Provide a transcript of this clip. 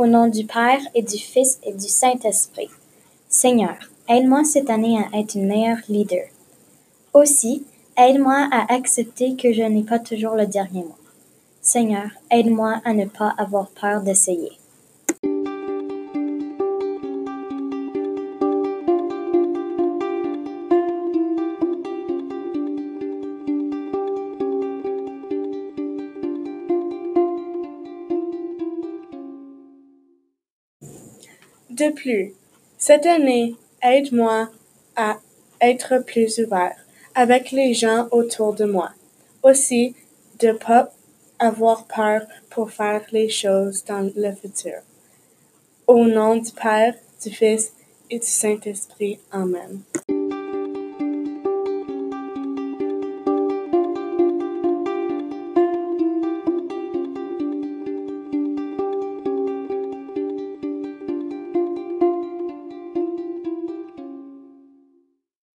Au nom du Père et du Fils et du Saint-Esprit. Seigneur, aide-moi cette année à être une meilleure leader. Aussi, aide-moi à accepter que je n'ai pas toujours le dernier mot. Seigneur, aide-moi à ne pas avoir peur d'essayer. De plus, cette année, aide-moi à être plus ouvert avec les gens autour de moi. Aussi, de pas avoir peur pour faire les choses dans le futur. Au nom du Père, du Fils et du Saint-Esprit. Amen.